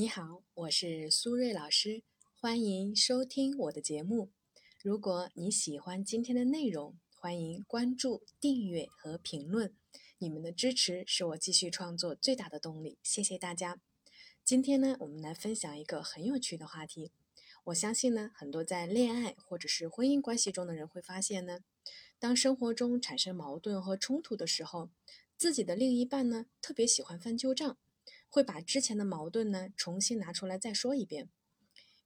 你好，我是苏瑞老师，欢迎收听我的节目。如果你喜欢今天的内容，欢迎关注、订阅和评论。你们的支持是我继续创作最大的动力，谢谢大家。今天呢，我们来分享一个很有趣的话题。我相信呢，很多在恋爱或者是婚姻关系中的人会发现呢，当生活中产生矛盾和冲突的时候，自己的另一半呢，特别喜欢翻旧账。会把之前的矛盾呢重新拿出来再说一遍，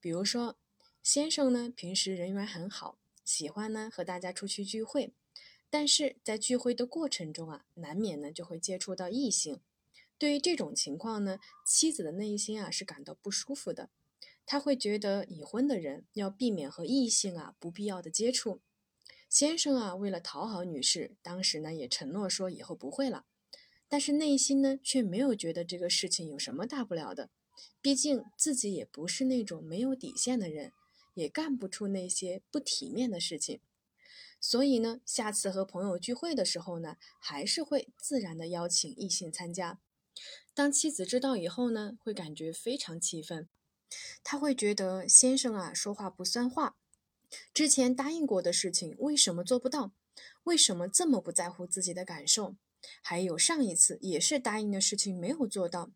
比如说，先生呢平时人缘很好，喜欢呢和大家出去聚会，但是在聚会的过程中啊，难免呢就会接触到异性。对于这种情况呢，妻子的内心啊是感到不舒服的，他会觉得已婚的人要避免和异性啊不必要的接触。先生啊为了讨好女士，当时呢也承诺说以后不会了。但是内心呢，却没有觉得这个事情有什么大不了的，毕竟自己也不是那种没有底线的人，也干不出那些不体面的事情。所以呢，下次和朋友聚会的时候呢，还是会自然的邀请异性参加。当妻子知道以后呢，会感觉非常气愤，她会觉得先生啊说话不算话，之前答应过的事情为什么做不到？为什么这么不在乎自己的感受？还有上一次也是答应的事情没有做到，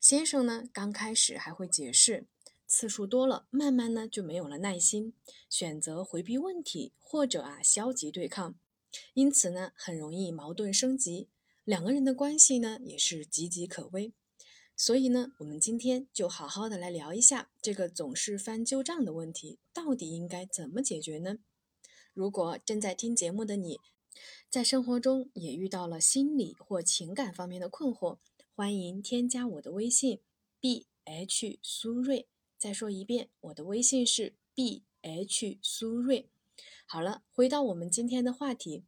先生呢刚开始还会解释，次数多了，慢慢呢就没有了耐心，选择回避问题或者啊消极对抗，因此呢很容易矛盾升级，两个人的关系呢也是岌岌可危。所以呢，我们今天就好好的来聊一下这个总是翻旧账的问题，到底应该怎么解决呢？如果正在听节目的你，在生活中也遇到了心理或情感方面的困惑，欢迎添加我的微信 b h 苏瑞。再说一遍，我的微信是 b h 苏瑞。好了，回到我们今天的话题，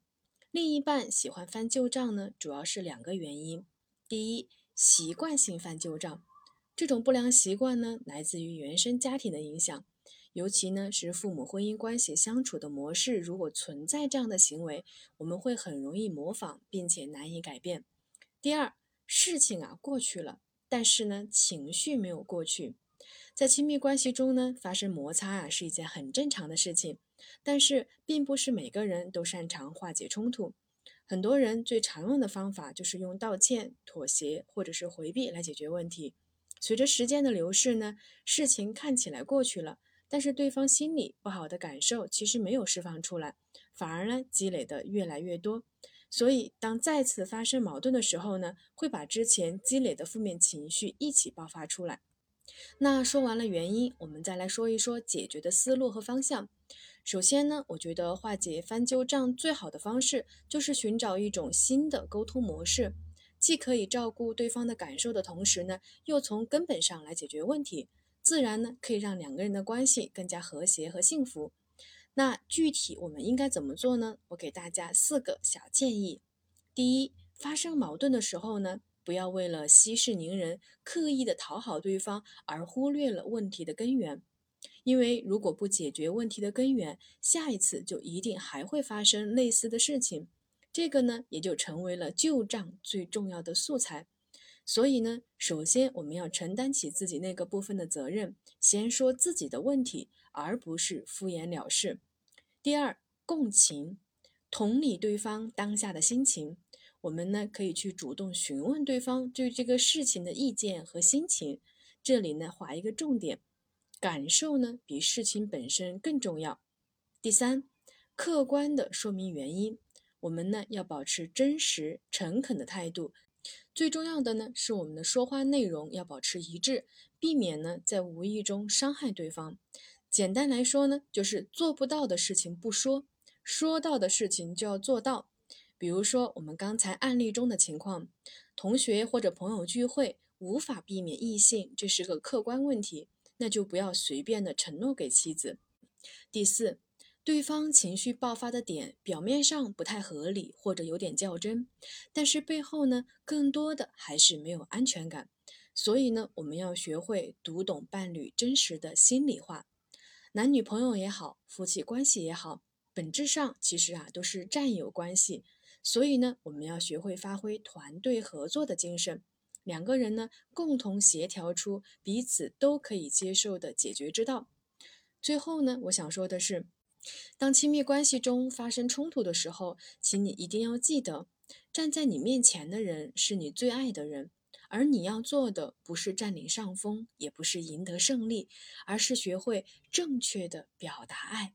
另一半喜欢翻旧账呢，主要是两个原因。第一，习惯性翻旧账，这种不良习惯呢，来自于原生家庭的影响。尤其呢是父母婚姻关系相处的模式，如果存在这样的行为，我们会很容易模仿，并且难以改变。第二，事情啊过去了，但是呢情绪没有过去。在亲密关系中呢，发生摩擦啊是一件很正常的事情，但是并不是每个人都擅长化解冲突。很多人最常用的方法就是用道歉、妥协或者是回避来解决问题。随着时间的流逝呢，事情看起来过去了。但是对方心里不好的感受其实没有释放出来，反而呢积累的越来越多。所以当再次发生矛盾的时候呢，会把之前积累的负面情绪一起爆发出来。那说完了原因，我们再来说一说解决的思路和方向。首先呢，我觉得化解翻旧账最好的方式就是寻找一种新的沟通模式，既可以照顾对方的感受的同时呢，又从根本上来解决问题。自然呢，可以让两个人的关系更加和谐和幸福。那具体我们应该怎么做呢？我给大家四个小建议。第一，发生矛盾的时候呢，不要为了息事宁人，刻意的讨好对方，而忽略了问题的根源。因为如果不解决问题的根源，下一次就一定还会发生类似的事情。这个呢，也就成为了旧账最重要的素材。所以呢，首先我们要承担起自己那个部分的责任，先说自己的问题，而不是敷衍了事。第二，共情，同理对方当下的心情。我们呢可以去主动询问对方对这个事情的意见和心情。这里呢划一个重点，感受呢比事情本身更重要。第三，客观的说明原因。我们呢要保持真实诚恳的态度。最重要的呢，是我们的说话内容要保持一致，避免呢在无意中伤害对方。简单来说呢，就是做不到的事情不说，说到的事情就要做到。比如说我们刚才案例中的情况，同学或者朋友聚会无法避免异性，这是个客观问题，那就不要随便的承诺给妻子。第四。对方情绪爆发的点表面上不太合理，或者有点较真，但是背后呢，更多的还是没有安全感。所以呢，我们要学会读懂伴侣真实的心里话。男女朋友也好，夫妻关系也好，本质上其实啊都是战友关系。所以呢，我们要学会发挥团队合作的精神。两个人呢共同协调出彼此都可以接受的解决之道。最后呢，我想说的是，当亲密关系中发生冲突的时候，请你一定要记得，站在你面前的人是你最爱的人，而你要做的不是占领上风，也不是赢得胜利，而是学会正确的表达爱。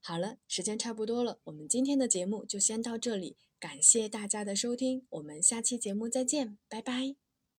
好了，时间差不多了，我们今天的节目就先到这里，感谢大家的收听，我们下期节目再见，拜拜。